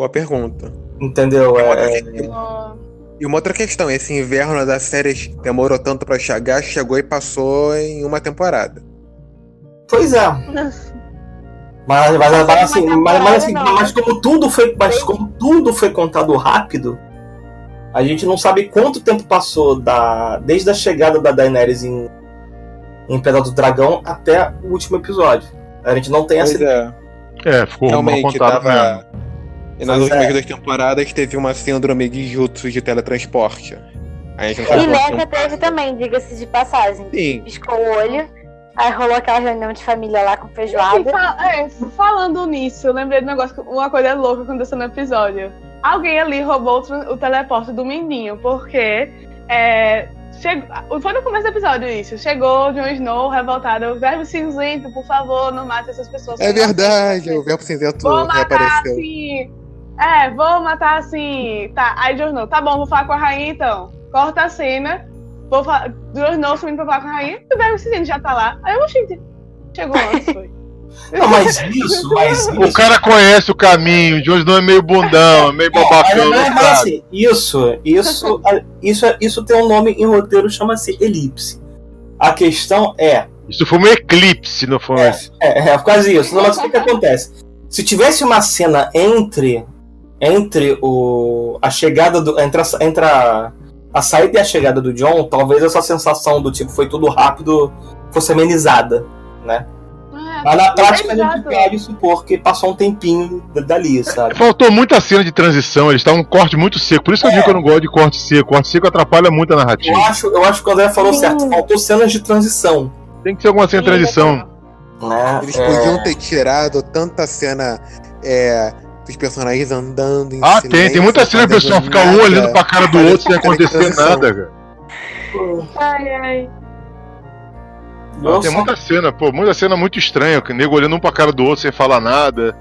Boa pergunta. Entendeu? E uma outra É, que- E uma outra questão, esse inverno da série demorou tanto pra chegar, chegou e passou em uma temporada. Pois é. Mas, mas, mas, assim, mas, mas, assim, mas como tudo foi, mas como tudo foi contado rápido, a gente não sabe quanto tempo passou da, desde a chegada da Daenerys em, em Pedra do Dragão até o último episódio. A gente não tem essa. Pois é. É, ficou mal Realmente, contado mesmo. E nas Pois últimas é. duas temporadas teve uma síndrome de jutsu de teletransporte. A gente não E nessa teve também, diga-se de passagem. Sim. Piscou o olho, aí rolou aquela reunião de família lá com feijoada. fa- é, falando nisso, eu lembrei de um negócio, que- uma coisa louca que aconteceu no episódio. Alguém ali roubou o, o teleporte do Mindinho, porque é, chegou, foi no começo do episódio isso. Chegou Jon Snow revoltado, verbo cinzento, por favor, não mate essas pessoas. É verdade, o verbo cinzento Vou matar reapareceu. assim. É, vou matar assim. Tá, aí Snow, tá bom, vou falar com a rainha então. Corta a cena. Vou falar. Jon Snow subindo pra falar com a rainha. E o verbo cinzento já tá lá. Aí eu, gente, chegou antes, foi. Não, mas isso, mas isso. O cara conhece o caminho, o Jon Snow é meio bundão, é meio babacão, Mas, não mas, sabe? assim, isso, isso, isso, isso tem um nome em roteiro, chama-se elipse. A questão é, Isso foi um eclipse, não foi? É, é, é quase isso. Não, mas o que, que acontece? Se tivesse uma cena entre entre o a chegada do entre, a, entre a, a saída e a chegada do John, talvez essa sensação do tipo foi tudo rápido fosse amenizada, né? É, Mas na prática a gente pode supor que passou um tempinho dali, sabe? Faltou muita cena de transição, eles estavam um corte muito seco. Por isso que eu digo que eu não gosto de corte seco. Corte seco atrapalha muito a Eu narrativa. acho, eu acho que o André falou Sim. certo. Faltou cenas de transição. Tem que ter alguma cena de transição. Né? Eles É, podiam ter tirado tanta cena é, dos personagens andando em Ah, tem. Tem silêncio, muita cena que o pessoal fica um olhando pra cara do outro sem acontecer nada, cara. Ai, ai. Nossa. Tem muita cena, pô, muita cena muito estranha, que o nego olhando um pra cara do outro sem falar nada.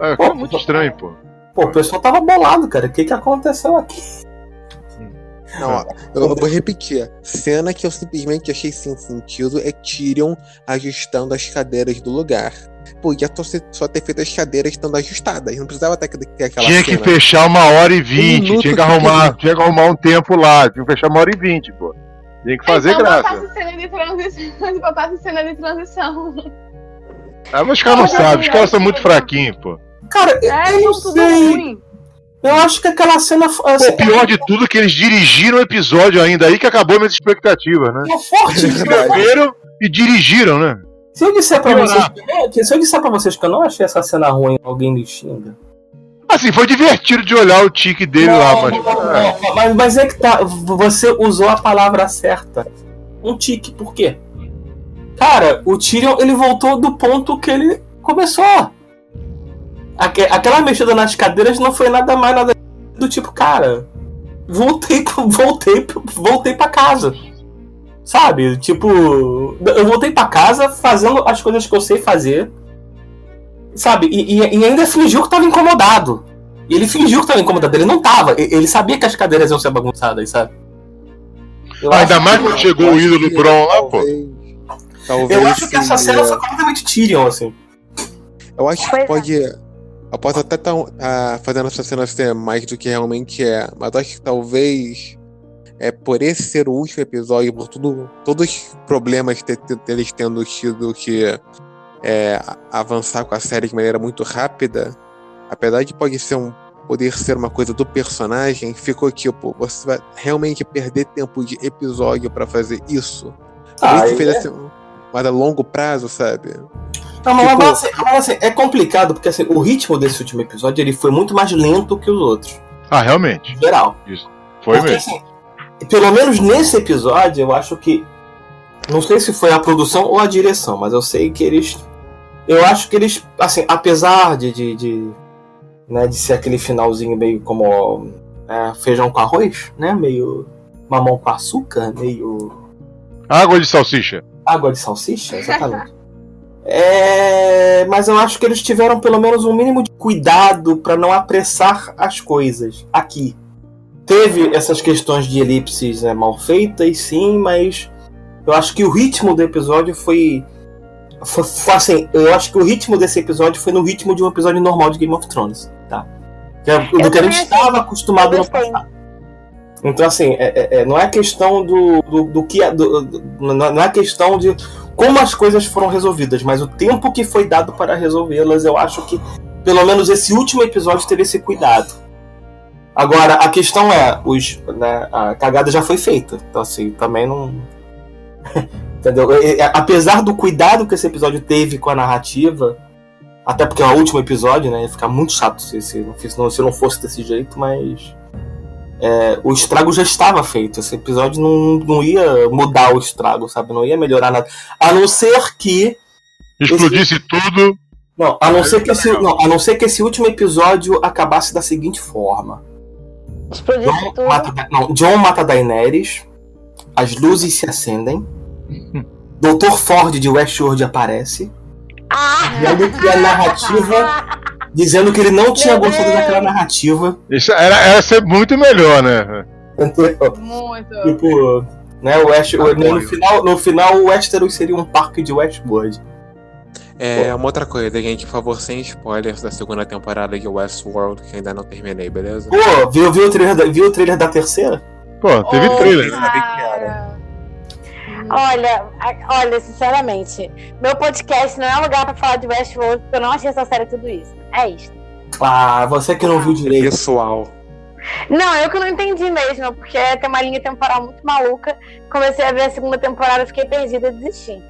É, Pô, é muito estranho, pô. Pô, o pessoal tava bolado, cara. O que, que aconteceu aqui? Não, ó, eu, eu vou repetir. Cena que eu simplesmente achei sem sentido é Tyrion ajustando as cadeiras do lugar. Podia só, ser- só ter feito as cadeiras estando ajustadas. Não precisava ter, ter aquela Tinha que cena. fechar uma hora e vinte, minuto tinha que arrumar, tinha que arrumar um tempo lá, tinha que fechar uma hora e vinte, pô. Tinha que fazer então, graça. botasse cena de transição. botasse cena de transição. Ah, mas os caras não sabem, os caras são muito fraquinhos, pô. Cara, eu, É, eu não sei. Eu acho que aquela cena. Pô, Assim, o pior de tudo é que eles dirigiram o episódio ainda, aí que acabou minhas expectativas, né? é forte. Escreveram e dirigiram, né? Se eu disser pra vocês que, se eu disser pra vocês que eu não achei essa cena ruim, alguém me xinga. Assim, foi divertido de olhar o tique dele lá, Não, mas. não, é. não, mas, mas é que tá. Você usou a palavra certa. Um tique, por quê? Cara, o Tyrion ele voltou do ponto que ele começou. Aque- aquela mexida nas cadeiras não foi nada mais nada do tipo, cara, voltei, voltei, voltei para casa. Sabe? Tipo, eu voltei pra casa fazendo as coisas que eu sei fazer. Sabe? E, e- e ainda fingiu que tava incomodado. E ele fingiu que tava incomodado. Ele não tava. Ele sabia que as cadeiras iam ser bagunçadas, sabe? Eu Ainda mais que- quando chegou o ídolo Bron lá, pô. Talvez, Eu acho que essa cena seria- foi completamente Tyrion, assim. Eu acho que é. pode. Eu posso até estar fazendo essa cena ser mais do que realmente é, mas eu acho que talvez é por esse ser o último episódio, por tudo, todos os problemas que te- eles tendo tido que é, avançar com a série de maneira muito rápida, apesar de pode ser um poder ser uma coisa do personagem, ficou tipo, você vai realmente perder tempo de episódio pra fazer isso. Por Ah, isso que é. fez assim, mas a longo prazo, sabe? Não, mas, Tipo- mas, assim, mas, assim, é complicado, porque assim, o ritmo desse último episódio ele foi muito mais lento que os outros, Ah, realmente. em geral. Foi Porque, mesmo. assim, pelo menos nesse episódio, eu acho que. Não sei se foi a produção ou a direção, mas eu sei que eles. Eu acho que eles, assim, apesar de. de, de, né, de ser aquele finalzinho meio como é, feijão com arroz, né? Meio mamão com açúcar, meio Água de salsicha. água de salsicha, exatamente. É, mas eu acho que eles tiveram pelo menos um mínimo de cuidado para não apressar as coisas aqui. Teve essas questões de elipses né, mal feitas, sim, mas eu acho que o ritmo do episódio foi, foi, foi assim. Eu acho que o ritmo desse episódio foi no ritmo de um episódio normal de Game of Thrones, tá? Que é do que a gente estava acostumado no gostei. passado. Então, assim, é- é- é, não é questão do, do, do que. do- do- não é questão de como as coisas foram resolvidas, mas o tempo que foi dado para resolvê-las, eu acho que pelo menos esse último episódio teve esse cuidado. Agora, a questão é, os, né, a cagada já foi feita. Então, assim, também não. Entendeu? E- Apesar do cuidado que esse episódio teve com a narrativa, até porque é o último episódio, né? Ia ficar muito chato se, se, não, se não fosse desse jeito, mas. é, o estrago já estava feito. Esse episódio não, não ia mudar o estrago, sabe? Não ia melhorar nada. A não ser que. Explodisse tudo. Não, a não, ser que esse, não, a não ser que esse último episódio acabasse da seguinte forma. Explodiu John tudo. mata, não, John mata Daenerys, as luzes se acendem, Dr. Ford de Westworld aparece, Ah! dizendo que a narrativa. dizendo que ele não tinha gostado daquela narrativa. Isso era, era ser muito melhor, né? Muito. Tipo, né, o West, Tá o- bom. no, final, no final o Westeros seria um parque de Westworld. É, uma outra coisa, gente, por favor, sem spoilers da segunda temporada de Westworld, que ainda não terminei, beleza? Pô, viu, viu, o trailer da, viu o trailer da terceira? Pô, teve Ô, trailer. cara. Olha, a- olha, sinceramente, meu podcast não é lugar pra falar de Westworld, porque eu não achei essa série tudo isso. É isso. Ah, você que não viu direito. Pessoal. Não, eu que não entendi mesmo, porque tem uma linha temporal muito maluca. Comecei a ver a segunda temporada, fiquei perdida e desisti.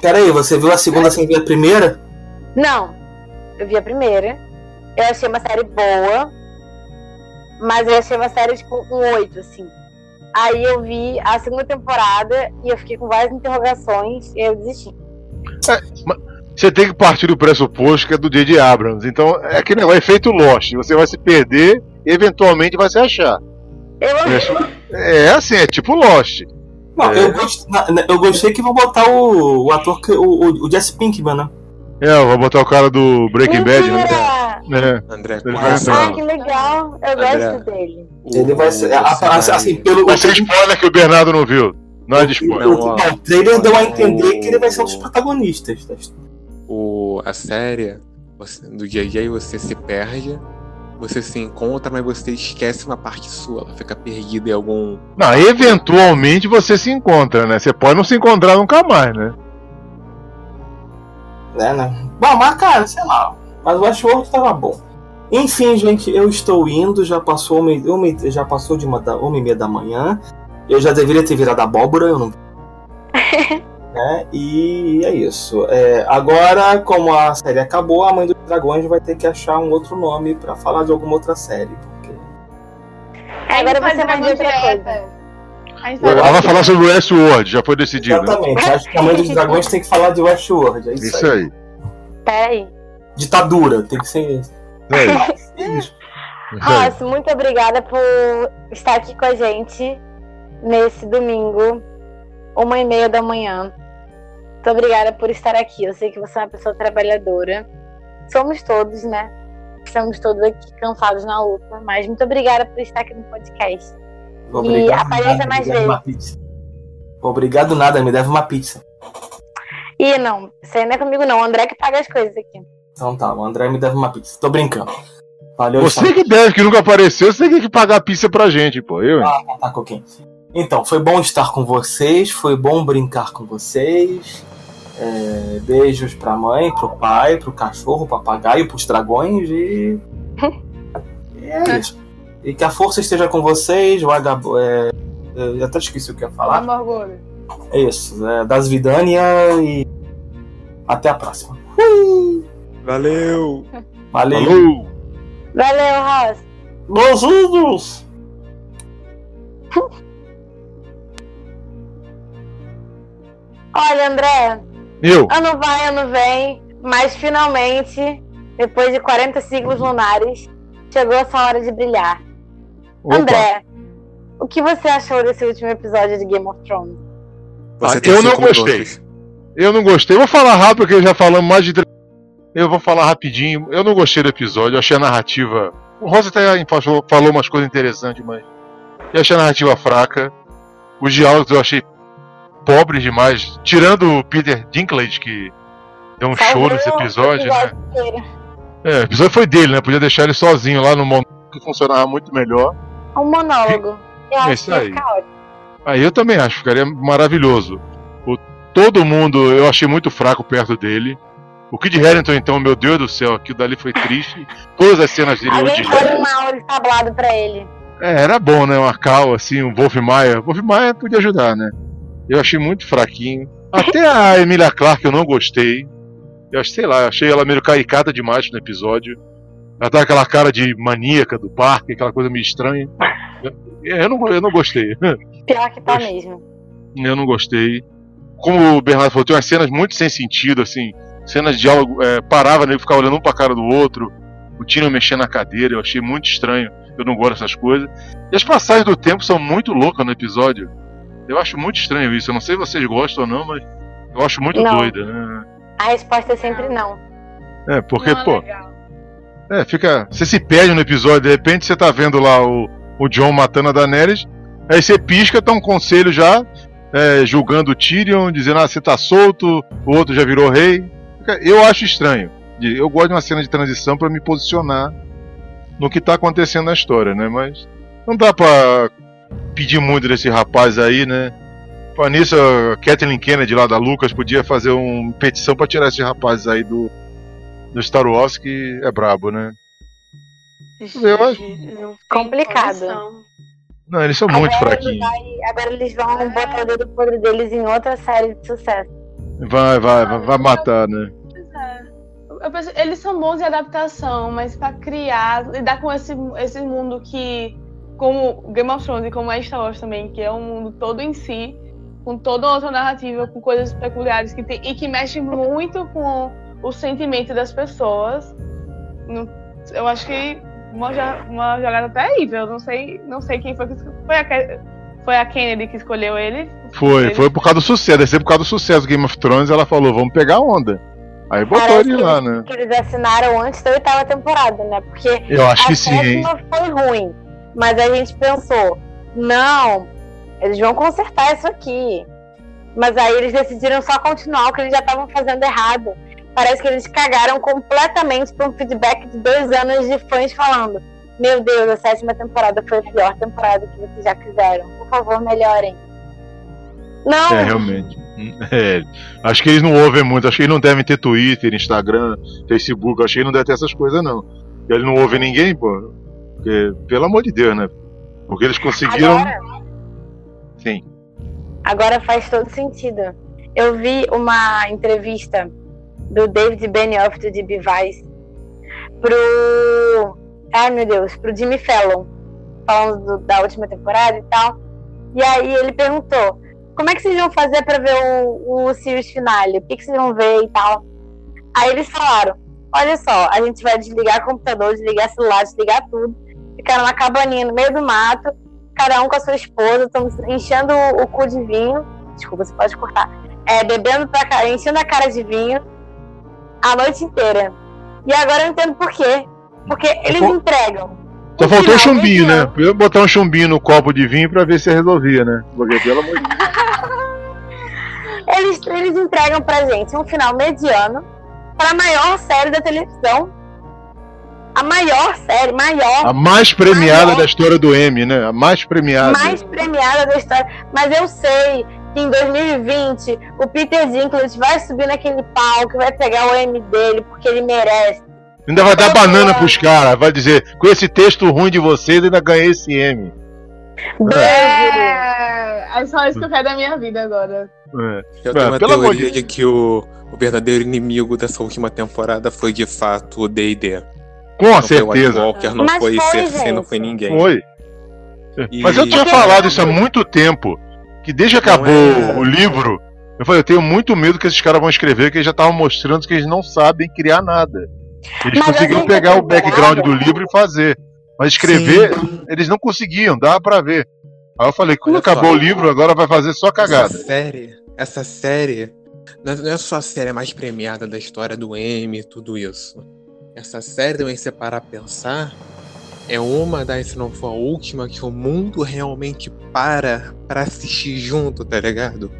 Pera aí, você viu a segunda sem ver a primeira? Não, eu vi a primeira. Eu achei uma série boa, mas eu achei uma série tipo um 8, assim. Aí eu vi a segunda temporada e eu fiquei com várias interrogações e eu desisti. Você tem que partir do pressuposto que é do J.J. Abrams. Então é aquele negócio, é feito Lost. Você vai se perder e eventualmente vai se achar. Eu É assim, é tipo Lost. Não, É. eu, gost- eu gostei que vão botar o, o ator, que, o, o, o Jesse Pinkman, né? É, eu vou botar o cara do Breaking Bad, né? É. André. Ah, que legal! Eu André. gosto dele. O- Ele vai ser. a- a- assim, pelo Vai ser spoiler que o Bernardo não viu. Não é de spoiler. Não, ó. Não, o trailer deu a entender que ele vai ser um dos protagonistas. da história. o, a série do JJ você se perde, você se encontra, mas você esquece uma parte sua, ela fica perdida em algum. Não, eventualmente você se encontra, né? Você pode não se encontrar nunca mais, né? Né, né? Bom, mas cara, sei lá. Mas o Westworld tava bom. Enfim, gente, eu estou indo, já passou uma, uma, já passou de uma, da, uma e meia da manhã. Eu já deveria ter virado abóbora, eu não. né? E é isso. É, agora, como a série acabou, a Mãe dos Dragões vai ter que achar um outro nome pra falar de alguma outra série. Porque... Agora A gente você vai dizer outra coisa. Ela vai falar sobre o Westworld, já foi decidido. né? Exatamente. Acho que a Mãe dos Dragões tem que falar de Westworld. É isso, Isso aí. aí. Peraí. Ditadura, tem que ser. É isso. Isso. Isso. Ross, muito obrigada por estar aqui com a gente nesse domingo, uma e meia da manhã. Muito obrigada por estar aqui. Eu sei que você é uma pessoa trabalhadora. Somos todos, né? Estamos todos aqui cansados na luta. Mas muito obrigada por estar aqui no podcast. Obrigado. apareça nada, mais pizza. Obrigado nada, me deve uma pizza. E não, isso aí não é comigo não. O André que paga as coisas aqui. Então tá, o André me deve uma pizza. Tô brincando. Valeu, Você que deve, que nunca apareceu, você tem que pagar a pizza pra gente, pô. Eu? Ah, tá, Coquinho. Então, foi bom estar com vocês, foi bom brincar com vocês. É, beijos pra mãe, pro pai, pro cachorro, pro papagaio, pros dragões e. é isso. E que a força esteja com vocês, o H. É, eu até esqueci o que eu ia falar. É isso, é, das Vidânia e. Até a próxima. Valeu! Valeu! Falou! Valeu, Ross. Beijinhos! Olha, André, Eu. ano vai, ano vem, mas finalmente, depois de 40 ciclos lunares, chegou a sua hora de brilhar. Opa. André, o que você achou desse último episódio de Game of Thrones? Ah, eu não gostei. minutos. Eu não gostei. Eu vou falar rápido, porque já falamos mais de. Eu vou falar rapidinho. Eu não gostei do episódio. Eu achei a narrativa. O Rosa até falou, falou umas coisas interessantes, mas. Eu achei a narrativa fraca. Os diálogos eu achei pobres demais. Tirando o Peter Dinklage, que deu um show nesse episódio, né? É, o episódio foi dele, né? Podia deixar ele sozinho lá no mundo que funcionava muito melhor. Um monólogo. Eu É isso aí. Aí eu também acho, ficaria maravilhoso. O, todo mundo eu achei muito fraco perto dele. O Kid Harington, então, meu Deus do céu, aquilo dali foi triste. Todas as cenas dele eu odiei. um aula tablado pra ele. É, era bom, né? Uma Cal, assim, um Wolf Maia. Wolf Maia podia ajudar, né? Eu achei muito fraquinho. Até a Emilia Clarke eu não gostei. Eu acho, sei lá, eu achei ela meio caricata demais no episódio. Ela tá aquela cara de maníaca do parque, aquela coisa meio estranha. Eu, eu não, eu não gostei. Pior que tá Oxe. mesmo. Eu não gostei. Como o Bernardo falou, tem umas cenas muito sem sentido, assim. Cenas de diálogo, é, parava nele ficar olhando um pra cara do outro. O Tino mexendo na cadeira, eu achei muito estranho. Eu não gosto dessas coisas. E as passagens do tempo são muito loucas no episódio. Eu acho muito estranho isso. Eu não sei se vocês gostam ou não, mas eu acho muito Não. doida, né? A resposta é sempre não. É, porque, Não é pô, legal. é, fica. Você se perde no episódio, de repente você tá vendo lá o, o John matando a Daenerys, aí você pisca, tá um conselho já, é, julgando o Tyrion, dizendo, ah, você tá solto, o outro já virou rei. Eu acho estranho. Eu gosto de uma cena de transição pra me posicionar no que tá acontecendo na história, né? Mas não dá pra pedir muito desse rapaz aí, né? Pra nisso, a Kathleen Kennedy lá da Lucas podia fazer uma petição pra tirar esses rapazes aí do, do Star Wars, que é brabo, né? Eu acho- Complicado. condição. Não, eles são muito Agora fraquinhos. vai- agora eles vão botar o dedo podre deles em outra série de sucesso. Vai, vai, vai, vai matar, né? É. Eu penso, eles são bons em adaptação, mas pra criar, lidar com esse, esse mundo que, como Game of Thrones e como é Star Wars também, que é um mundo todo em si, com toda outra narrativa, com coisas peculiares que tem e que mexe muito com o sentimento das pessoas. Eu acho que uma, uma jogada terrível. Não sei, não sei quem foi que foi a, foi a Kennedy que escolheu ele. Foi, Ele- foi por causa do sucesso. Deve ser por causa do sucesso do Game of Thrones. Ela falou, vamos pegar onda. Aí botou Parece ele lá, né? que eles assinaram antes da oitava temporada, né? Porque Eu acho a que sim, foi ruim. Mas a gente pensou, não, eles vão consertar isso aqui. Mas aí eles decidiram só continuar o que eles já estavam fazendo errado. Parece que eles cagaram completamente para um feedback de dois anos de fãs falando: Meu Deus, a sétima temporada foi a pior temporada que vocês já fizeram. Por favor, melhorem. Não, É, realmente. É, acho que eles não ouvem muito. Acho que eles não devem ter Twitter, Instagram, Facebook. Acho que eles não devem ter essas coisas, não. Eles não ouvem ninguém, pô. Porque, pelo amor de Deus, né? Porque eles conseguiram. agora, Sim. agora faz todo sentido. Eu vi uma entrevista do David Benioff do DB Vice pro. Ai meu Deus, pro Jimmy Fallon, falando do- da última temporada e tal. E aí ele perguntou: como é que vocês vão fazer pra ver o, o series finale? O que, que vocês vão ver e tal? Aí eles falaram: olha só, a gente vai desligar computador, desligar celular, desligar tudo, ficar numa cabaninha no meio do mato, cada um com a sua esposa, enchendo o, o cu de vinho. Desculpa, você pode cortar. É, bebendo pra cá, enchendo a cara de vinho a noite inteira. E agora eu entendo por quê. Porque eles Pô, entregam. Só faltou o final chumbinho, né? Podia botar um chumbinho no copo de vinho pra ver se resolvia, né? Porque, pelo amor de Deus. Eles, eles entregam pra gente um final mediano para a maior série da televisão. A maior série, maior, A mais premiada Maior. da história do M, né? A mais premiada. mais premiada da história. Mas eu sei que em 2020 o Peter Dinklage vai subir naquele palco, vai pegar o M dele, porque ele merece. Ainda vai dar Eu banana pros caras, vai dizer, com esse texto ruim de vocês, ainda ganhei esse M. Beijo. É, é só isso que eu quero da minha vida agora. É. Eu É, tenho uma pelo amor teoria de de que o, o verdadeiro inimigo dessa última temporada foi de fato o D&D. Com Não certeza. Walker, não Mas foi foi, Cersei, não foi ninguém. Foi. E- Mas eu tinha falado isso há muito tempo. Que desde que acabou é- o livro, eu falei, eu tenho muito medo que esses caras vão escrever, que eles já estavam mostrando que eles não sabem criar nada. Eles Mas conseguiram pegar o background do livro e fazer. Mas escrever, eles não conseguiam, dá pra ver. Aí eu falei, quando Olha só. acabou o livro, agora vai fazer só cagada. Essa série, essa série não é- não é só a série mais premiada da história do M e tudo isso. Essa série também, se parar a pensar, é uma das, se não for a última, que o mundo realmente para pra assistir junto, tá ligado?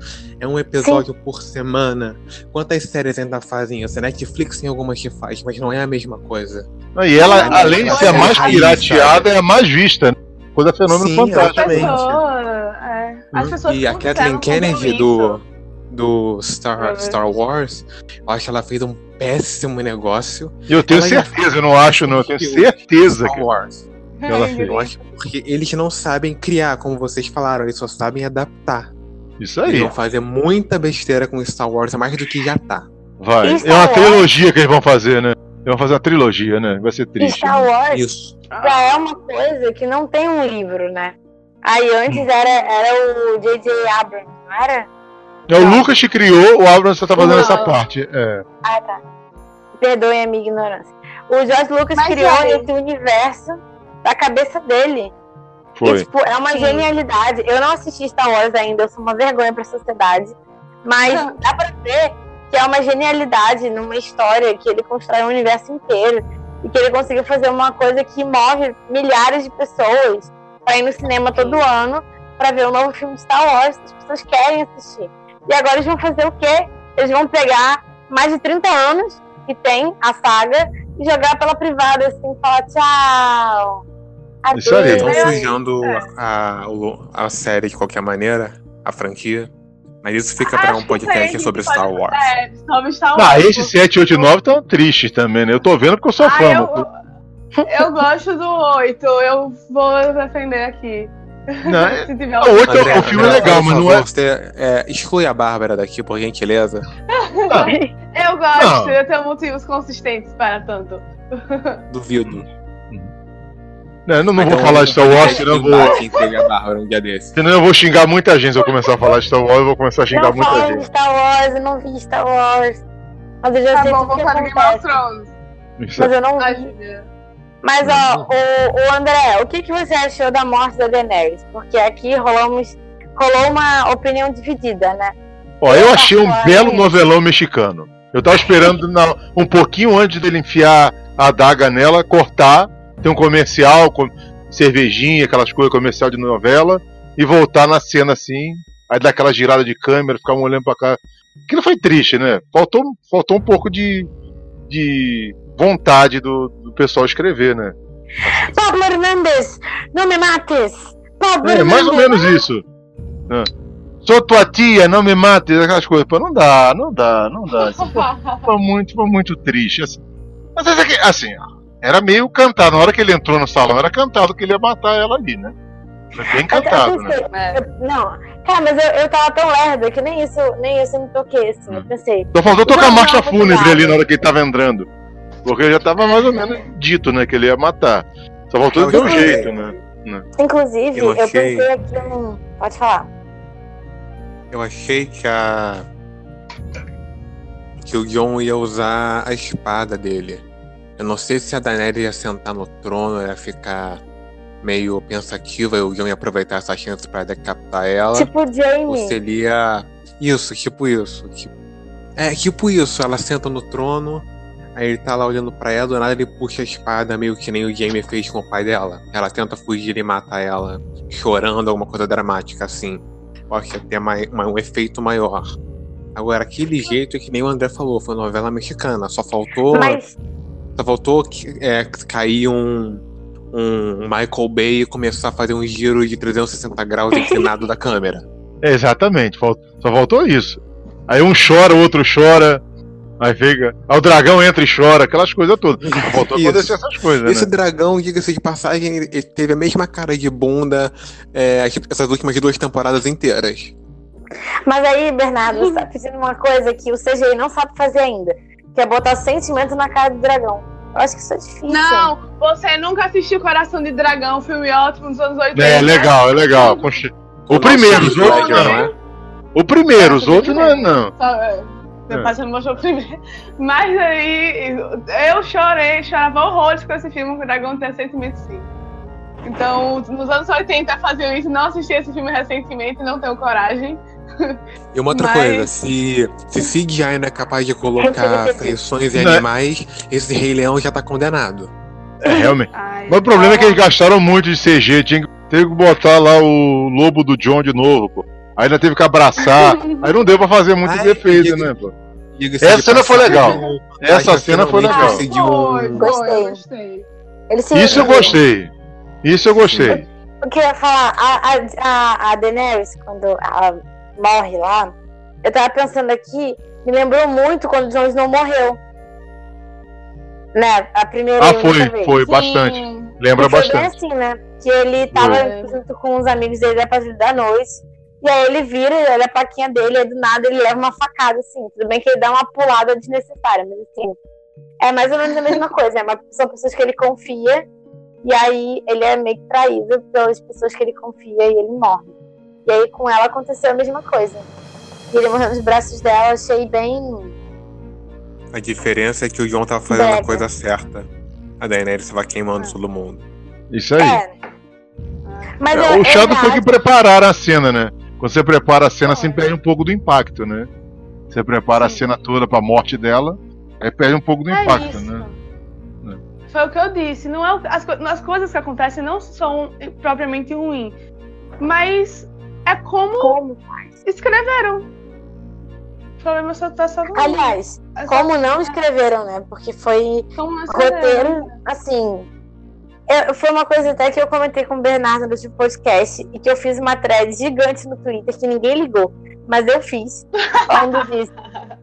É um episódio por semana. Quantas séries ainda fazem isso? A Netflix tem algumas que faz, mas não é a mesma coisa. Não, E ela, Não, além de ser a é mais raiz, pirateada, é a mais vista. Né? Coisa fenômeno Sim, fantástico. exatamente. Pessoa, é. As Hum, pessoas e a Kathleen Kennedy isso. do, do Star, É. Star Wars, eu acho que ela fez um péssimo negócio. Eu tenho Ela já certeza, eu não acho, não. Eu tenho certeza Star que Wars. que ela fez. Eu acho que porque eles não sabem criar, como vocês falaram, eles só sabem adaptar. Isso Eles aí. vão fazer muita besteira com Star Wars, mais do que já tá. Vai. É uma Wars? trilogia que eles vão fazer, né? Eles vão fazer uma trilogia, né? Vai ser triste. Star né? Wars Isso. já é uma coisa que não tem um livro, né? Aí antes era, era o J.J. Abrams, não era? É o Lucas que criou, o Abrams só tá fazendo Não. essa parte. É. Ah, tá. Perdoem a minha ignorância. O George Lucas Mas criou esse universo da cabeça dele. E, Foi. tipo, é uma Sim. genialidade. Eu não assisti Star Wars ainda, eu sou uma vergonha pra sociedade. Mas Ah. dá pra ver que é uma genialidade numa história que ele constrói um universo inteiro. E que ele conseguiu fazer uma coisa que move milhares de pessoas pra ir no cinema todo ano pra ver o novo filme de Star Wars. As pessoas querem assistir. E agora eles vão fazer o quê? Eles vão pegar mais de 30 anos que tem a saga e jogar pela privada, assim, falar tchau. Adeus. Isso aí. Estão Eu- sujando é. a, a série de qualquer maneira, a franquia. Mas isso fica pra Acho um podcast sobre Star Wars. É, sobre Star Ah, Wars. esses 7, 8 e 9 estão tristes também, né? Eu tô vendo porque eu sou Ah, fã. eu, eu gosto do 8, eu vou defender aqui. Não, é- Se tiver o 8 André, é, o filme é legal, mas não é. Você, é, exclui a Bárbara daqui, por gentileza. Eu gosto, Não. eu tenho motivos consistentes para tanto. Duvido. Não, eu não, não Então, vou falar de Star Wars, senão eu vou. um. Senão eu vou xingar muita gente se eu começar a falar de Star Wars, eu vou começar a xingar Não muita gente. Star Wars, eu não vi Star Wars. Mas eu já Tá sei bom, tudo vou que falar de Game of. Thrones. Mas eu não vi. Mas, ó, o, o André, o que, que você achou da morte da Daenerys? Porque aqui rolamos, rolou uma opinião dividida, né? Ó, eu achei um belo novelão mexicano. Eu tava esperando na- um pouquinho antes dele enfiar a adaga nela, cortar, ter um comercial com cervejinha, aquelas coisas comercial de novela, e voltar na cena assim, aí dar aquela girada de câmera, ficar um olhando pra cá. Aquilo foi triste, né? Faltou, faltou um pouco de, de vontade do, do pessoal escrever, né? Pablo Hernandes, não me mates! Pablo É, mais ou Hernandes. menos isso. É. Sou tua tia, não me mate, aquelas coisas. Pô, não dá, não dá, não dá. Foi, muito, foi muito triste. Assim. Mas é que, assim, era meio cantado. Na hora que ele entrou no salão, era cantado que ele ia matar ela ali, né? Foi bem Eu- eu cantado, né? É. eu- não, cara, mas eu, eu tava tão lerda que nem isso, nem isso eu me toquei, assim. Eu pensei, Só faltou tocar marcha fúnebre ali na hora que ele tava entrando. Porque já tava mais ou menos dito, né? Que ele ia matar. Só faltou ter um Eu- jeito, né? inclusive, Eu eu, achei- pensei aqui um. Pode falar. Eu achei que a. que o Jon ia usar a espada dele. Eu não sei se a Daenerys ia sentar no trono, ia ficar meio pensativa e o Jon ia aproveitar essa chance pra decapitar ela. Tipo ou Jamie. se ele ia. Isso, tipo isso. Tipo... É, tipo isso. Ela senta no trono, aí ele tá lá olhando pra ela, do nada ele puxa a espada, meio que nem o Jaime fez com o pai dela. Ela tenta fugir e matar ela, chorando, alguma coisa dramática assim. Eu acho que ia ter mai- ma- um efeito maior. Agora, aquele jeito é que nem o André falou, foi novela mexicana. Só faltou. Mas, Só faltou que- é, cair um, um Michael Bay e começar a fazer um giro de 360 graus inclinado da câmera. É, exatamente, só faltou isso. Aí um chora, o outro chora. Aí fica. Aí o dragão entra e chora, aquelas coisas todas. Faltou Isso. acontecer essas coisas, Esse né? dragão, diga-se de passagem, ele teve a mesma cara de bunda é, as- essas últimas duas temporadas inteiras. mas aí, Bernardo, você tá pedindo uma coisa que o CGI não sabe fazer ainda. Que é botar sentimento na cara do dragão. Eu acho que isso é difícil. Não, você nunca assistiu Coração de Dragão, filme ótimo dos anos 80. É legal, é legal. Conche- O primeiro, os outros não. é? O primeiro, os outros não é não. É, Meu É. pai já não mostrou primeiro. Mas aí eu chorei, chorava horrores com esse filme, o Dragão tem sentimento sim. Então, nos anos 80 faziam isso, não assisti esse filme recentemente, não tenho coragem. E uma outra Mas- coisa, se, se CGI não é capaz de colocar feições e é- animais, esse Rei Leão já tá condenado. É, realmente. Ai, Ai, Mas o problema é que eles gastaram muito de CG, tinha que, teve que botar lá o lobo do John de novo, pô. Aí ainda teve que abraçar, aí não deu pra fazer muito Ai, defeito, diga- né, pô. Essa cena foi legal. Essa cena foi legal. conseguiu Foi, foi, Gostei. se Isso eu gostei. Isso eu gostei. O que eu ia falar, a, a, a, a Daenerys, quando ela morre lá, eu tava pensando aqui, me lembrou muito quando o Jon Snow morreu. Né? A primeira Ah, foi, vez. foi bastante. Sim. Lembra E foi bem bastante. assim, né? Que ele tava Foi. junto com os amigos dele da Patrulha da Noite. E aí ele vira, ele olha a plaquinha dele, aí do nada ele leva uma facada, assim. Tudo bem que ele dá uma pulada desnecessária, mas assim. É mais ou menos a mesma coisa, né? São pessoas que ele confia, e aí ele é meio que traído pelas pessoas que ele confia e ele morre. E aí com ela aconteceu a mesma coisa. E ele morreu nos braços dela, achei bem. A diferença é que o John tava fazendo a Brega. coisa certa. A Daenerys tava queimando todo mundo. Isso aí. É. Mas É, eu- o eu foi que prepararam a cena, né? Quando você prepara a cena, sempre perde um pouco do impacto, né? Você prepara a cena toda pra morte dela, aí perde um pouco do É impacto, isso. né? Foi o que eu disse. Não é, o- as, as coisas que acontecem não são propriamente ruins. Mas é como Como? escreveram. O problema só tá só. Aliás, é como não escreveram, né? Porque foi roteiro, assim. Eu- foi uma coisa até que eu comentei com o Bernardo no último podcast e que eu fiz uma thread gigante no Twitter que ninguém ligou. Mas eu fiz, falando disso.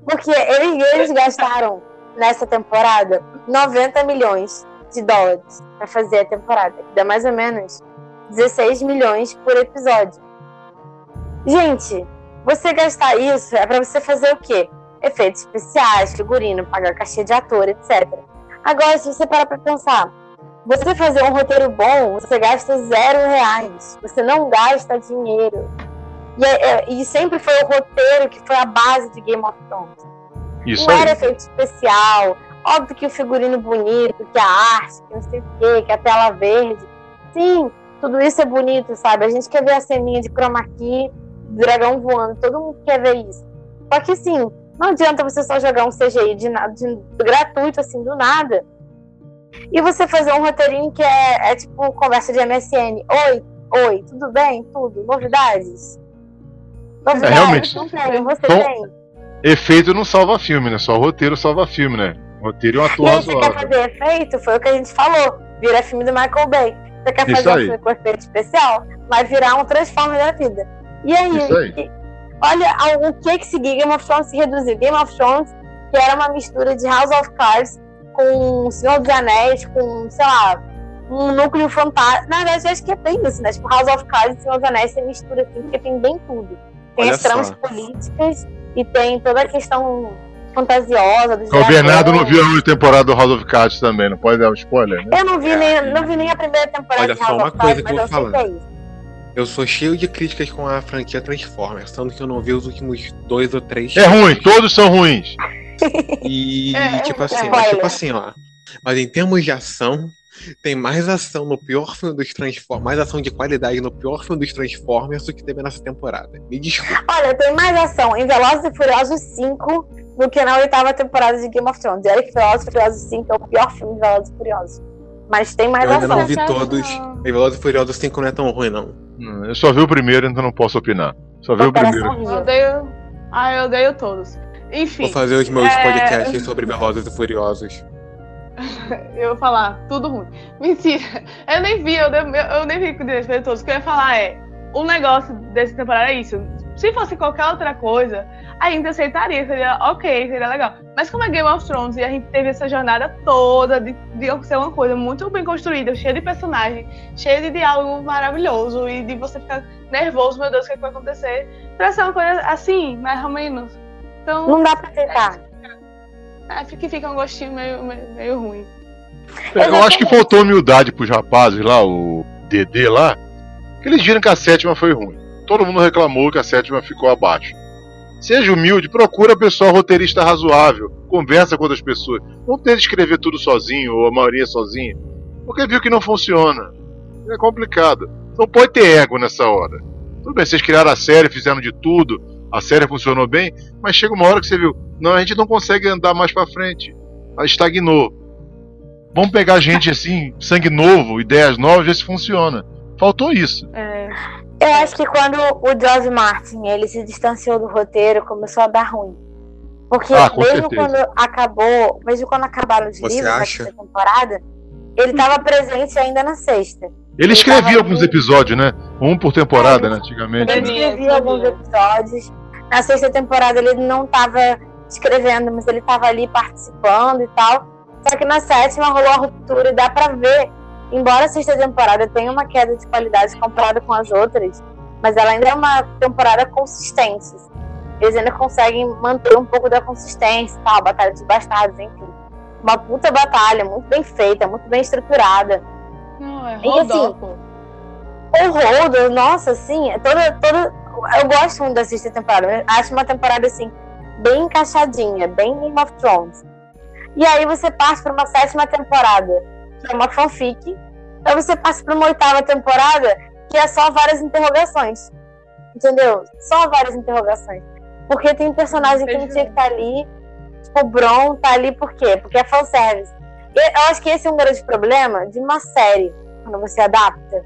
Porque eles, eles gastaram nessa temporada 90 milhões de dólares pra fazer a temporada. Que dá mais ou menos 16 milhões por episódio. Gente, você gastar isso é pra você fazer o quê? Efeitos especiais, figurino, pagar cachê de ator, etc. Agora, se você parar pra pensar, você fazer um roteiro bom, você gasta zero reais. Você não gasta dinheiro. E, é- é- e sempre foi o roteiro que foi a base de Game of Thrones. Isso não era aí. efeito especial. Óbvio que o figurino bonito, que a arte, que não sei o quê, que a tela verde. Sim, tudo isso é bonito, sabe? A gente quer ver a ceninha de chroma key, dragão voando, todo mundo quer ver isso. Só que sim, não adianta você só jogar um CGI de, de gratuito, assim, do nada. E você fazer um roteirinho que é, é tipo conversa de MSN. Oi, oi, tudo bem? Tudo? Novidades? Novidades? realmente. Não tem, você tem. Efeito não salva filme, né? Só o roteiro salva filme, né? O roteiro e um E ator aí, você quer fazer efeito? Foi o que a gente falou. Vira filme do Michael Bay. Você quer Isso fazer um filme com efeito especial? Vai virar um Transformer da vida. E aí, aí. olha o que que se Game of Thrones se reduziu. Game of Thrones, que era uma mistura de House of Cards com Senhor dos Anéis, com, sei lá, um núcleo fantástico. Na verdade, eu acho que é bem isso, né? Tipo, House of Cards e Senhor dos Anéis você mistura assim, porque tem bem tudo. Tem Olha as tramas só. políticas e tem toda a questão fantasiosa dos O Bernardo não viu a última temporada do House of Cards também, não pode dar um spoiler, né? Eu não vi, nem, não vi nem a primeira temporada Olha de só, House uma of Cards, coisa que mas eu vou sei que é isso. Eu sou cheio de críticas com a franquia Transformers, tanto que eu não vi os últimos dois ou três. É ruim, todos são ruins. E É, tipo é assim, spoiler. mas, tipo assim, ó. Mas em termos de ação, tem mais ação no pior filme dos Transformers, mais ação de qualidade no pior filme dos Transformers do que teve nessa temporada. Me desculpa. Olha, tem mais ação em Velozes e Furiosos 5 do que na oitava temporada de Game of Thrones. E olha que Velozes e Furiosos 5 é o pior filme de Velozes e Furiosos. Mas tem mais Eu ainda ação. não vi todos. E Velozes e Furiosos 5 não é tão ruim, não. Hum, Eu só vi o primeiro, então não posso opinar. Só vi o primeiro. Eu odeio. Ah, eu odeio todos. Enfim, Vou fazer os meus É. podcasts sobre Velozes e Furiosos. eu vou falar tudo ruim. Mentira. Eu nem vi, eu, nem- eu nem vi com direito de todos. O que eu ia falar é: o negócio dessa temporada é isso. Se fosse qualquer outra coisa, ainda aceitaria, seria ok, seria legal. Mas como é Game of Thrones e a gente teve essa jornada toda de, de ser uma coisa muito bem construída, cheia de personagem, cheia de diálogo maravilhoso e de você ficar nervoso, meu Deus, o que, é que vai acontecer? Pra ser uma coisa assim, mais ou menos. Então, Não dá pra tentar. é, fica, fica um gostinho meio, meio, meio ruim. Eu acho que faltou humildade pros rapazes lá, o DD lá, que eles viram que a sétima foi ruim. Todo mundo reclamou que a sétima ficou abaixo. Seja humilde, procura pessoal roteirista razoável, conversa com outras pessoas. Não tente escrever tudo sozinho, ou a maioria sozinha, porque viu que não funciona. É complicado. Não pode ter ego nessa hora. Tudo bem, vocês criaram a série, fizeram de tudo, a série funcionou bem, mas chega uma hora que você viu, não, a gente não consegue andar mais pra frente. Ela estagnou. Vamos pegar gente assim, sangue novo, ideias novas, ver se funciona. Faltou isso. É. Eu acho que quando o George Martin ele se distanciou do roteiro, começou a dar ruim. Porque Ah, mesmo certeza. quando acabou, mesmo quando acabaram os Você livros da acha? quinta temporada, ele estava presente ainda na sexta. Ele escrevia tava alguns ali. episódios, né? Um por temporada, né? Antigamente. Ele né? Escrevia alguns episódios. Na sexta temporada ele não estava escrevendo, mas ele estava ali participando e tal. Só que na sétima rolou a ruptura e dá pra ver, embora a sexta temporada tenha uma queda de qualidade comparada com as outras, mas ela ainda é uma temporada consistente. Eles ainda conseguem manter um pouco da consistência e tal, Batalha dos Bastardos, enfim. Uma puta batalha, muito bem feita, muito bem estruturada. Não, é E assim, Rodolfo. O Holder, nossa, assim, é toda, toda. Eu gosto muito da sexta temporada. Acho uma temporada, assim, bem encaixadinha, bem Game of Thrones. E aí você passa para uma sétima temporada, que é uma fanfic. Aí você passa para uma oitava temporada, que é só várias interrogações. Entendeu? Só várias interrogações. Porque tem personagem que não tinha que estar ali. Tipo, o Bron tá ali por quê? Porque é fanservice. Eu acho que esse é um grande problema de uma série, quando você adapta.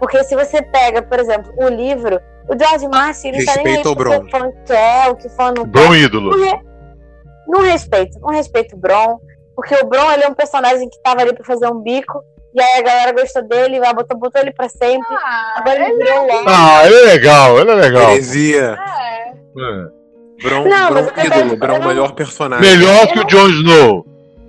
Porque se você pega, por exemplo, o livro, o George Martin, ele não tá nem aí Respeita o porque Bron. o fã quer, o que o fã não quer. Bom ídolo. Não, re- não respeito, não respeito o Bron, porque o Bron ele é um personagem que tava ali pra fazer um bico, e aí a galera gostou dele, botou, botou ele pra sempre. Ah, Agora ele virou um LOL. Ah, ele é legal, ele é legal. Heresia. é. É. Bron, Não, Bron ídolo, Bron não- melhor personagem. Melhor que o Jon Snow.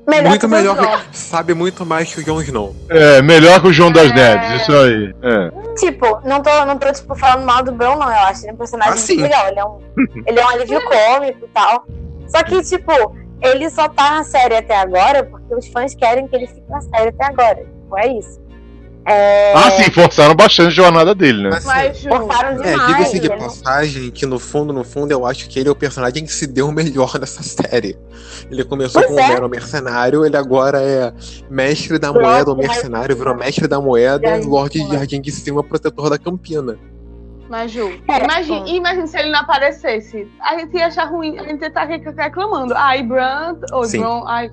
Melhor muito melhor que. Sabe muito mais que o Jon Snow. É, melhor que o João das É. Neves, isso aí. É. Tipo, não tô, não tô tipo, falando mal do Bron, não. Eu acho ele um personagem Ah, muito legal. Ele é um, ele é um alívio cômico e tal. Só que, tipo, ele só tá na série até agora porque os fãs querem que ele fique na série até agora. Tipo, é isso. É, Ah, sim, forçaram bastante a jornada dele, né? Mas, assim, Mas, Ju, Forçaram É, demais. diga-se de passagem que no fundo, no fundo, eu acho que ele é o personagem que se deu melhor nessa série. Ele começou Pois como é. um mero mercenário, ele agora é mestre da Lorde moeda, o de mercenário virou mestre da moeda, Jardim Lorde de. Jardim de Cima, protetor da Campina. mas Ju, É, imagine, hum. imagine se ele não aparecesse. A gente ia achar ruim, a gente ia estar reclamando. Ai, Bran, oi, Sim. Bron, ai.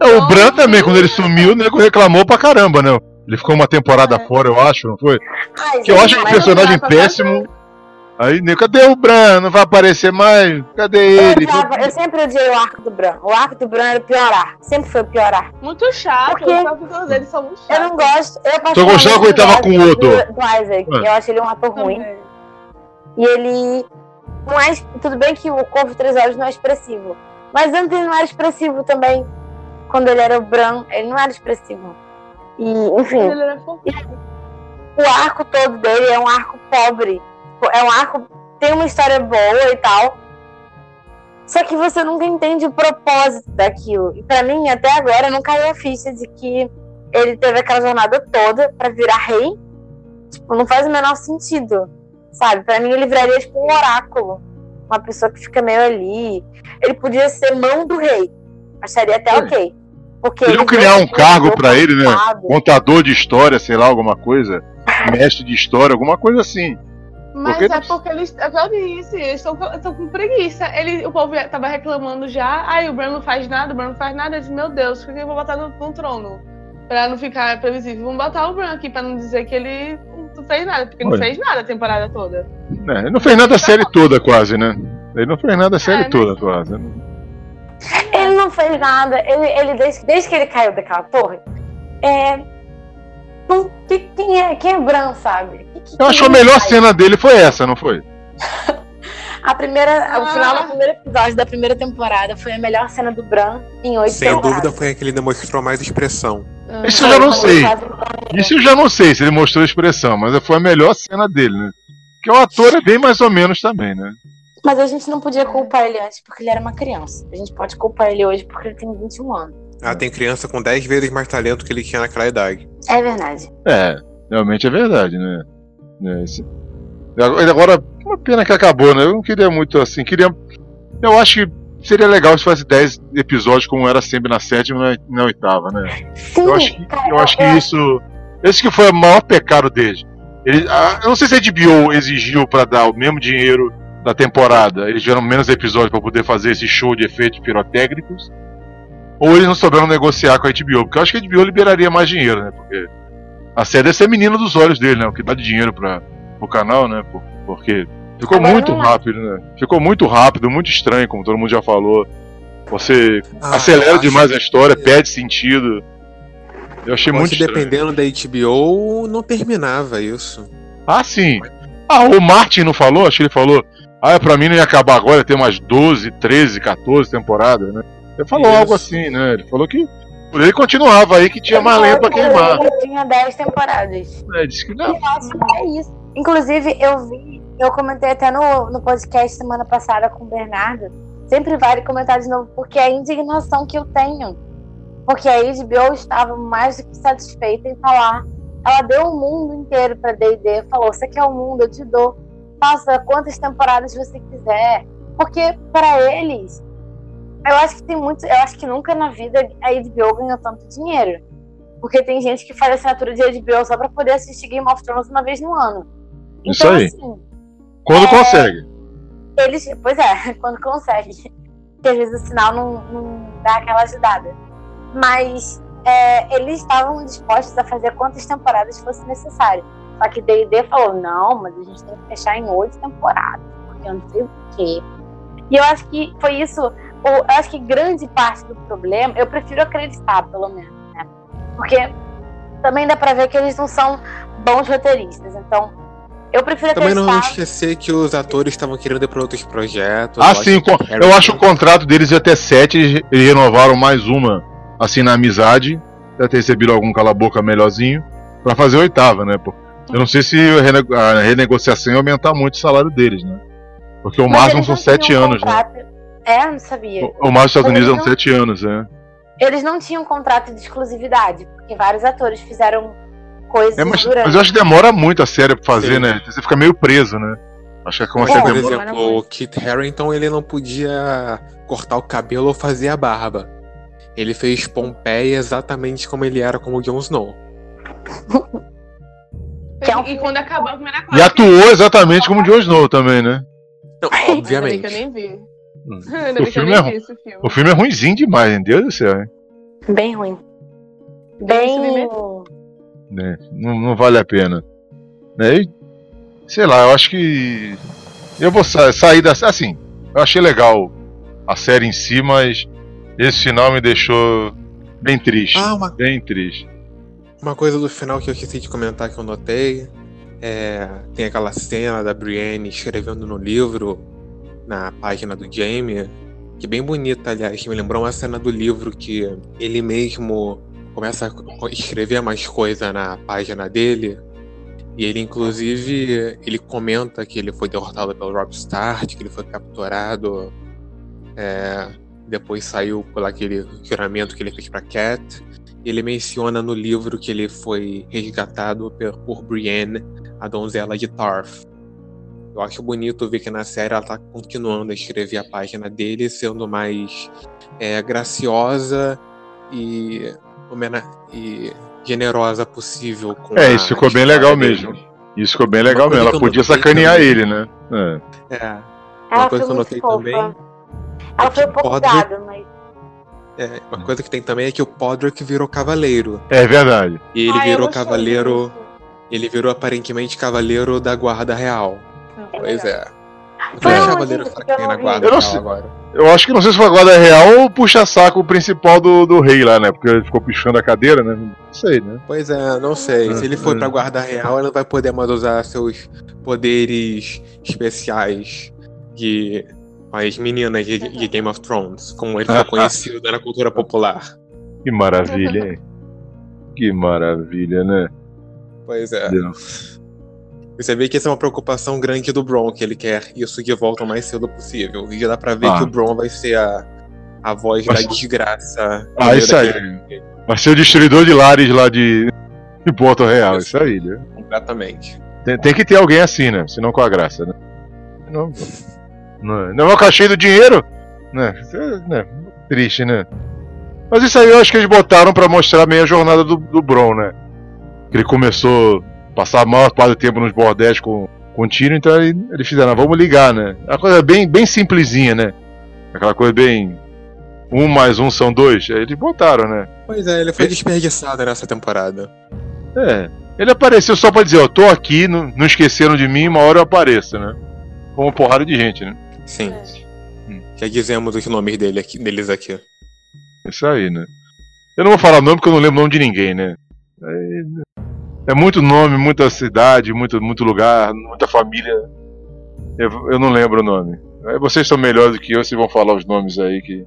É, o Bran também, quando ele sumiu, o nego reclamou pra caramba, né? Ele ficou uma temporada É. fora, eu acho, não foi? Ai, Que eu acho um mas- personagem péssimo. Aí, cadê o Bran? Não vai aparecer mais? Cadê Eu, ele? odiava- eu sempre odiei o arco do Bran. O arco do Bran era o pior arco. Sempre foi o pior arco. Muito chato, Por quê? os capítulos deles são muito chatos. Eu não gosto. Eu Só gostava quando ele tava com o Odo. Do, do Isaac. É. Eu acho ele um ator ruim. Também. E ele. Não é, tudo bem que o Corvo Três Olhos não é expressivo. Mas antes ele não era expressivo também. Quando ele era o Bran, ele não era expressivo. E, enfim, o arco todo dele é um arco pobre. É um arco. Tem uma história boa e tal. Só que você nunca entende o propósito daquilo. E pra mim, até agora, não caiu a ficha de que ele teve aquela jornada toda pra virar rei. Tipo, não faz o menor sentido. Sabe? Pra mim, ele viraria tipo um oráculo. Uma pessoa que fica meio ali. Ele podia ser mão do rei. Acharia até É. ok. Porque Podiam ele criar um cargo pra ele, né? Contador de história, sei lá, alguma coisa. Mestre de história, alguma coisa assim. Mas Porque- é porque eles. É o que eu disse, eles estão com, preguiça. Ele, o povo já tava reclamando já. Ai, o Bran não faz nada, o Bran não faz nada. Eu disse, meu Deus, por que eu vou botar no, no trono? Pra não ficar previsível. Vamos botar o Bran aqui pra não dizer que ele não fez nada, porque ele não Olha. fez nada a temporada toda. É, ele não fez nada a série toda, quase, né? Ele não fez nada a série É, mas- toda, quase. Ele não fez nada. Ele, ele desde, desde que ele caiu daquela torre, é. não- que- quem é, quem é Bran, sabe? Que- que- Eu acho que a melhor faz? cena dele foi essa, não foi? A primeira, o Ah. final do primeiro episódio da primeira temporada foi a melhor cena do Bran em oito Sem temporadas. dúvida foi a que ele demonstrou mais expressão. Ah, Isso eu já não sei. o- Isso eu já não sei se ele mostrou a expressão, mas foi a melhor cena dele, né? Porque o ator é bem mais ou menos também, né? Mas a gente não podia culpar ele antes porque ele era uma criança. A gente pode culpar ele hoje porque ele tem 21 anos. Ah, tem criança com 10 vezes mais talento que ele tinha naquela idade. É verdade. É, realmente é verdade, né? É, esse- Agora, uma pena que acabou, né? Eu não queria muito assim. Queria. Eu acho que seria legal se fosse 10 episódios, como era sempre na sétima e na, oitava, né? Sim, Eu acho que, cara, eu acho que eu- isso. Esse que foi o maior pecado dele. Ele, ah, eu não sei se a HBO exigiu pra dar o mesmo dinheiro da temporada. Eles tiveram menos episódios pra poder fazer esse show de efeitos pirotécnicos. ou eles não souberam negociar com a HBO, porque eu acho que a HBO liberaria mais dinheiro, né? Porque a série deve ser menina dos olhos dele, né? O que dá de dinheiro para o canal, né? Porque ficou Agora muito não rápido, né? Ficou muito rápido, muito estranho, como todo mundo já falou. Você Ah, acelera demais a história, perde sentido. Eu achei Eu muito acho que estranho. dependendo da HBO, não terminava isso. Ah, sim. Ah, o Martin não falou? Acho que ele falou. Ah, pra mim não ia acabar agora, ia ter umas 12, 13, 14 temporadas, né? Ele falou Isso. algo assim, né? Ele falou que por ele continuava aí que tinha mais lenha pra queimar. Ele tinha 10 temporadas. É, disse que não. Eu acho que é isso. Inclusive, eu vi, eu comentei até no, no podcast semana passada com o Bernardo. Sempre vale comentar de novo, porque é a indignação que eu tenho. Porque a HBO estava mais do que satisfeita em falar. Ela deu o mundo inteiro pra D&D, falou, você quer o mundo, eu te dou. Faça quantas temporadas você quiser. Porque para eles, eu acho que tem muito, eu acho que nunca na vida a HBO ganhou tanto dinheiro. Porque tem gente que faz assinatura de HBO só pra poder assistir Game of Thrones uma vez no ano. Isso Então, aí. assim, Quando É. consegue. eles. Pois é, quando consegue. Porque às vezes o sinal não, não dá aquela ajudada. Mas é, eles estavam dispostos a fazer quantas temporadas fosse necessário. Só que D&D falou, não, mas a gente tem que fechar em oito temporadas. Porque eu não sei o quê. E eu acho que foi isso. Eu acho que grande parte do problema, eu prefiro acreditar, pelo menos, né? Porque também dá pra ver que eles não são bons roteiristas. Então, eu prefiro Também não acreditar. vamos esquecer que os atores estavam querendo ir pra outros projetos. Ah, Eu sim, eu acho o contrato deles ia até 7, eles renovaram mais uma, assim, na amizade. Deve ter recebido algum cala-boca melhorzinho, pra fazer a oitava, né? pô? Eu não sei se a rene- a renegociação ia aumentar muito o salário deles, né? Porque o máximo são não 7 anos, né? contrato- É, eu não sabia. O o máximo dos Estados Unidos eles são 7 anos, né? Eles não tinham contrato de exclusividade, porque vários atores fizeram coisas É, mas, durante. mas eu acho que demora muito a série pra fazer, Sim. né? Você fica meio preso, né? Acho que é como a Mas, série por exemplo, o. Kit Harington ele não podia cortar o cabelo ou fazer a barba. Ele fez Pompeia exatamente como ele era como Jon Snow. Que é um E quando acabou a primeira E parte. atuou exatamente como o Jon Snow também, né? Não, Ainda bem obviamente. que eu nem vi. Hum. Ainda O filme nem é vi ru- esse filme. O filme é ruimzinho demais, meu Deus do céu, hein? Bem ruim. Bem. né? Não, não vale a pena. Né? E, sei lá, eu acho que. Eu vou sa sair dessa. Assim, eu achei legal a série em si, mas esse final me deixou bem triste. Ah, uma, Bem triste. Uma coisa do final que eu esqueci de comentar que eu notei. É, tem aquela cena da Brienne escrevendo no livro, na página do Jaime, que é bem bonita, aliás, que me lembrou uma cena do livro que ele mesmo começa a escrever mais coisa na página dele. E ele, inclusive, ele comenta que ele foi derrotado pelo Rob Stark, que ele foi capturado. é, depois saiu por aquele juramento que ele fez pra Cat. Ele menciona no livro que ele foi resgatado por, por Brienne, a donzela de Tarth. Eu acho bonito ver que na série ela tá continuando a escrever a página dele, sendo mais é, graciosa e, homena- e generosa possível. Com É, isso ficou bem legal dele. mesmo. Isso ficou bem legal coisa mesmo. Ela podia sacanear também- ele, né? É. É, Ela uma coisa foi que eu notei também Ela é foi um que pouco gado, mas. É, uma coisa que tem também é que o Podrick virou cavaleiro. É verdade. E ele Ah, virou cavaleiro. disso. Ele virou aparentemente cavaleiro da guarda real. Não, Pois é. Foi que tem não na guarda Eu não real sei. agora? Eu acho que não sei se foi a guarda real ou puxa-saco principal do, do rei lá, né? Porque ele ficou puxando a cadeira, né? Não sei, né? Pois é, não sei. Se ele for pra guarda real, ele não vai poder mais usar seus poderes especiais de as meninas de, de Game of Thrones, como ele ficou conhecido na cultura popular. Que maravilha, hein? Que maravilha, né? Pois é. Deus. Você vê que essa é uma preocupação grande do Bron, que ele quer isso de volta o mais cedo possível. E já dá pra ver Ah. que o Bron vai ser a, a voz Mas- da desgraça. Ah, isso aí. Vai ser o destruidor de lares lá de, de Porto Real, isso aí, né? Completamente. Tem, tem que ter alguém assim, né? Senão com a graça, né? Não, não, não é o cachê do dinheiro? Né? É, né? Triste, né? Mas isso aí eu acho que eles botaram pra mostrar meio a jornada do, do Bron, né? Que ele começou a passar a maior parte do tempo nos bordéis com, com o Tyrion, então ele- eles fizeram, ah, vamos ligar, né? Uma coisa bem, bem simplesinha, né? Aquela coisa bem. Um mais um são dois. Aí eles botaram, né? Pois é, ele foi desperdiçado nessa temporada. É. Ele apareceu só pra dizer, ó, tô aqui, não, não esqueceram de mim, uma hora eu apareço, né? Com uma porrada de gente, né? Sim. Hum. Já dizemos os nomes dele aqui, deles aqui. Isso aí, né? Eu não vou falar nome porque eu não lembro o nome de ninguém, né? É, é muito nome, muita cidade, muito, muito lugar, muita família. Eu, eu não lembro o nome. Vocês são melhores do que eu, vocês vão falar os nomes aí que.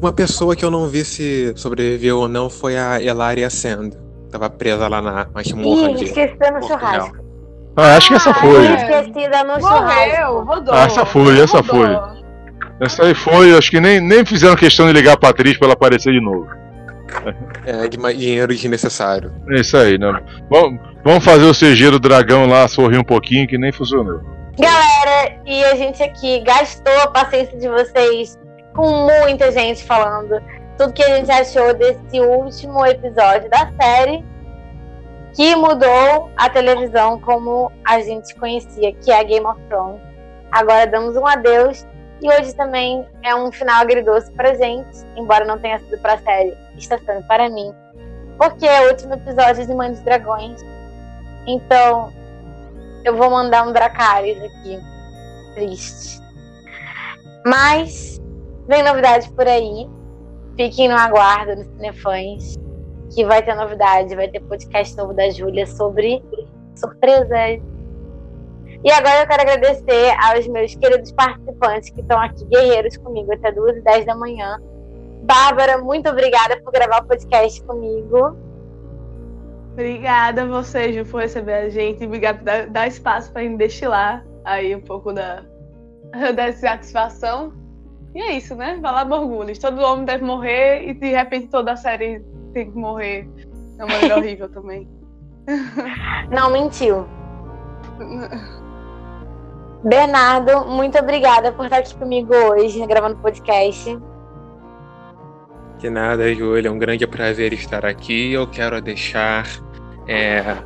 Uma pessoa que eu não vi se sobreviveu ou não foi a Elaria Sand. Tava presa lá na masmorra Ih, de. esquecida no churrasco. Ah, acho que essa foi. é. Esquecida no churrasco. Morreu, rodou. Ah, essa foi, essa rodou. foi. Essa aí foi, acho que nem, nem fizeram questão de ligar pra atriz pra ela aparecer de novo. É, dinheiro desnecessário. É isso aí, né? Vamos, vamos fazer o CG do dragão lá sorrir um pouquinho que nem funcionou. Galera, e a gente aqui gastou a paciência de vocês com muita gente falando tudo que a gente achou desse último episódio da série que mudou a televisão como a gente conhecia, que é a Game of Thrones. Agora damos um adeus e hoje também é um final agridoce pra gente, embora não tenha sido pra série, está sendo para mim, porque é o último episódio de Mãe dos Dragões. Então, eu vou mandar um Dracarys aqui. Triste. Mas vem novidade por aí. Fiquem no aguardo nos Cinefãs. Que vai ter novidade. Vai ter podcast novo da Júlia sobre surpresas. E agora eu quero agradecer aos meus queridos participantes que estão aqui, guerreiros comigo, até 2 e 10 da manhã. Bárbara, muito obrigada por gravar o podcast comigo. Obrigada a você, Ju, por receber a gente. Obrigada por dar, dar espaço pra gente destilar aí um pouco da, da satisfação. E é isso, né? Vai lá, Morgulhos. Todo homem deve morrer e de repente toda a série tem que morrer de uma maneira horrível também. Não mentiu. Bernardo, muito obrigada por estar aqui comigo hoje, gravando podcast. De nada, Júlia. É um grande prazer estar aqui. Eu quero deixar é,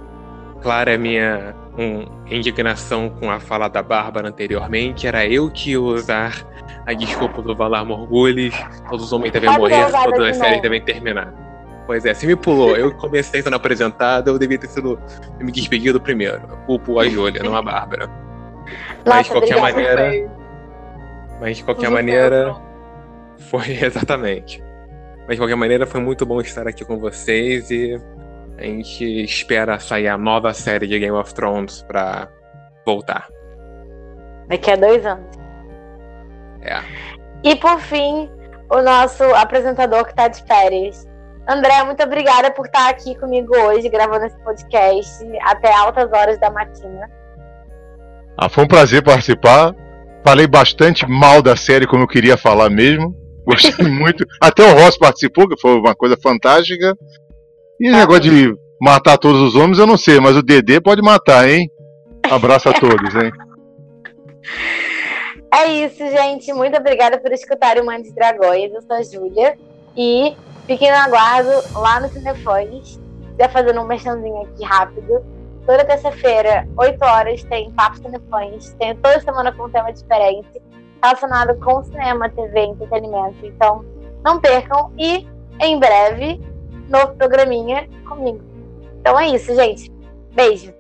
clara a minha um, indignação com a fala da Bárbara anteriormente. Era eu que ia usar a desculpa do Valar Morgulhos. Todos os homens devem Pode morrer, usar todas as séries devem terminar. Pois é, se me pulou, eu comecei sendo apresentado, eu devia ter sido me despedido primeiro. Culpo a Júlia, não a Bárbara. Mas de qualquer maneira, Foi- mas de qualquer maneira. Foi, exatamente. Mas de qualquer maneira, foi muito bom estar aqui com vocês e a gente espera sair a nova série de Game of Thrones pra voltar. Daqui a dois anos. É. E por fim, o nosso apresentador que está de férias. André, muito obrigada por estar aqui comigo hoje, gravando esse podcast até altas horas da matina. Ah, foi um prazer participar. Falei bastante mal da série, como eu queria falar mesmo. Gostei muito. Até o Ross participou, que foi uma coisa fantástica. E esse negócio de matar todos os homens, eu não sei, mas o Dedê pode matar, hein? Abraço a todos, hein? É isso, gente. Muito obrigada por escutarem o Mãe dos Dragões. Eu sou a Júlia. E fiquem no aguardo lá no Cinefãs. Já fazendo um merchanzinho aqui rápido. Toda terça-feira, 8 horas, tem Papo Cinefãs. Tem toda semana com um tema diferente. Relacionado com cinema, TV, entretenimento. Então, não percam. E, em breve, novo programinha comigo. Então é isso, gente. Beijo.